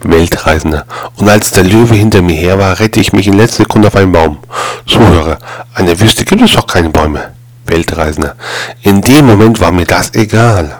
Weltreisender. Und als der Löwe hinter mir her war, rette ich mich in letzter Sekunde auf einen Baum. Zuhörer. An der Wüste gibt es doch keine Bäume. Weltreisender. In dem Moment war mir das egal.